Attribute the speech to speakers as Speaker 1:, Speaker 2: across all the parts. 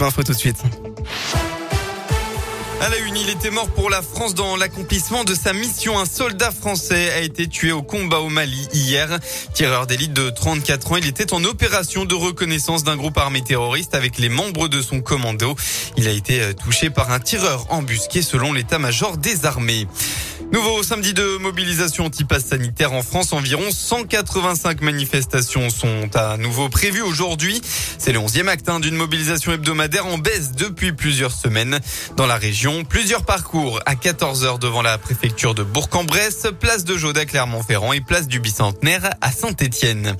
Speaker 1: Tout de suite.
Speaker 2: À la une, il était mort pour la France dans l'accomplissement de sa mission. Un soldat français a été tué au combat au Mali hier. Tireur d'élite de 34 ans, il était en opération de reconnaissance d'un groupe armé terroriste avec les membres de son commando. Il a été touché par un tireur embusqué selon l'état-major des armées. Nouveau samedi de mobilisation anti-pass sanitaire en France. Environ 185 manifestations sont à nouveau prévues aujourd'hui. C'est le 11e acte hein, d'une mobilisation hebdomadaire en baisse depuis plusieurs semaines. Dans la région, plusieurs parcours à 14h devant la préfecture de Bourg-en-Bresse, place de Jaude à Clermont-Ferrand et place du Bicentenaire à Saint-Étienne.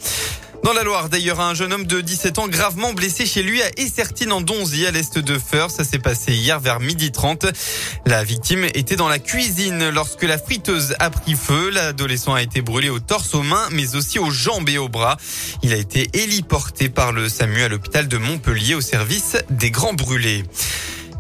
Speaker 2: Dans la Loire, d'ailleurs, un jeune homme de 17 ans gravement blessé chez lui à Essertine en Donzy, à l'est de Feur. Ça s'est passé hier vers midi 30. La victime était dans la cuisine lorsque la friteuse a pris feu. L'adolescent a été brûlé au torse, aux mains, mais aussi aux jambes et aux bras. Il a été héliporté par le SAMU à l'hôpital de Montpellier au service des grands brûlés.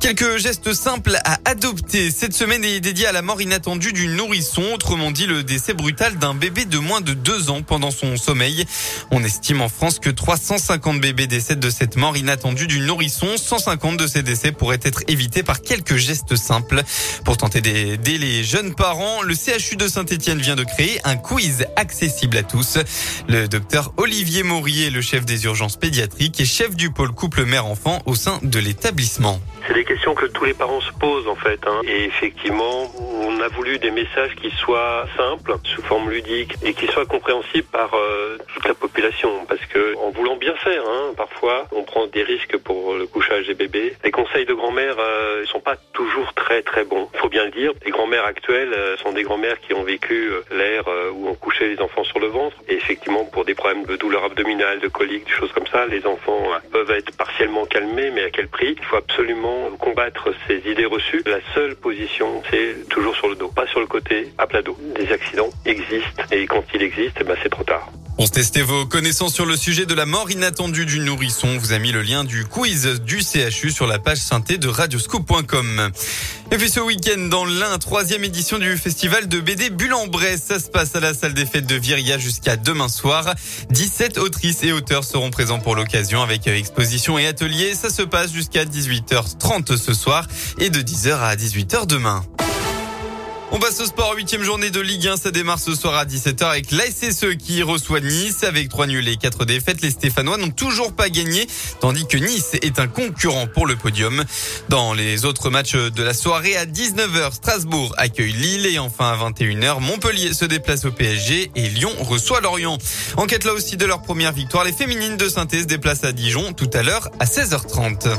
Speaker 2: Quelques gestes simples à adopter. Cette semaine est dédiée à la mort inattendue du nourrisson, autrement dit le décès brutal d'un bébé de moins de deux ans pendant son sommeil. On estime en France que 350 bébés décèdent de cette mort inattendue du nourrisson. 150 de ces décès pourraient être évités par quelques gestes simples. Pour tenter d'aider les jeunes parents, le CHU de Saint-Etienne vient de créer un quiz accessible à tous. Le docteur Olivier Maurier, le chef des urgences pédiatriques et chef du pôle couple mère-enfant au sein de l'établissement.
Speaker 3: Questions que tous les parents se posent en fait. Hein. Et effectivement, on a voulu des messages qui soient simples, sous forme ludique, et qui soient compréhensibles par euh, toute la population. Parce que en voulant bien faire, hein, parfois, on prend des risques pour le couchage des bébés. Les conseils de grand-mère euh, sont pas toujours très très bons. Il faut bien le dire. Les grand-mères actuelles euh, sont des grand-mères qui ont vécu euh, l'ère où on couchait les enfants sur le ventre. Et effectivement, pour des problèmes de douleur abdominale, de colique, des choses comme ça, les enfants peuvent être partiellement calmés, mais à quel prix? Il faut absolument combattre ces idées reçues, la seule position, c'est toujours sur pas sur le côté, à plat dos. Des accidents existent et quand ils existent, eh ben, c'est trop tard.
Speaker 2: Pour tester vos connaissances sur le sujet de la mort inattendue du nourrisson, on vous a mis le lien du quiz du CHU sur la page synthé de radioscoop.com. Et puis ce week-end, dans l'un, troisième édition du festival de BD Bulle en Bresse. Ça se passe à la salle des fêtes de Viria jusqu'à demain soir. 17 autrices et auteurs seront présents pour l'occasion avec exposition et atelier. Ça se passe jusqu'à 18h30 ce soir et de 10h à 18h demain. On passe au sport, huitième journée de Ligue 1. Ça démarre ce soir à 17h avec l'ASSE qui reçoit Nice. Avec trois nuls et quatre défaites, les Stéphanois n'ont toujours pas gagné, tandis que Nice est un concurrent pour le podium. Dans les autres matchs de la soirée, à 19h, Strasbourg accueille Lille et enfin à 21h, Montpellier se déplace au PSG et Lyon reçoit Lorient. Enquête là aussi de leur première victoire, les féminines de saint se déplacent à Dijon tout à l'heure à 16h30.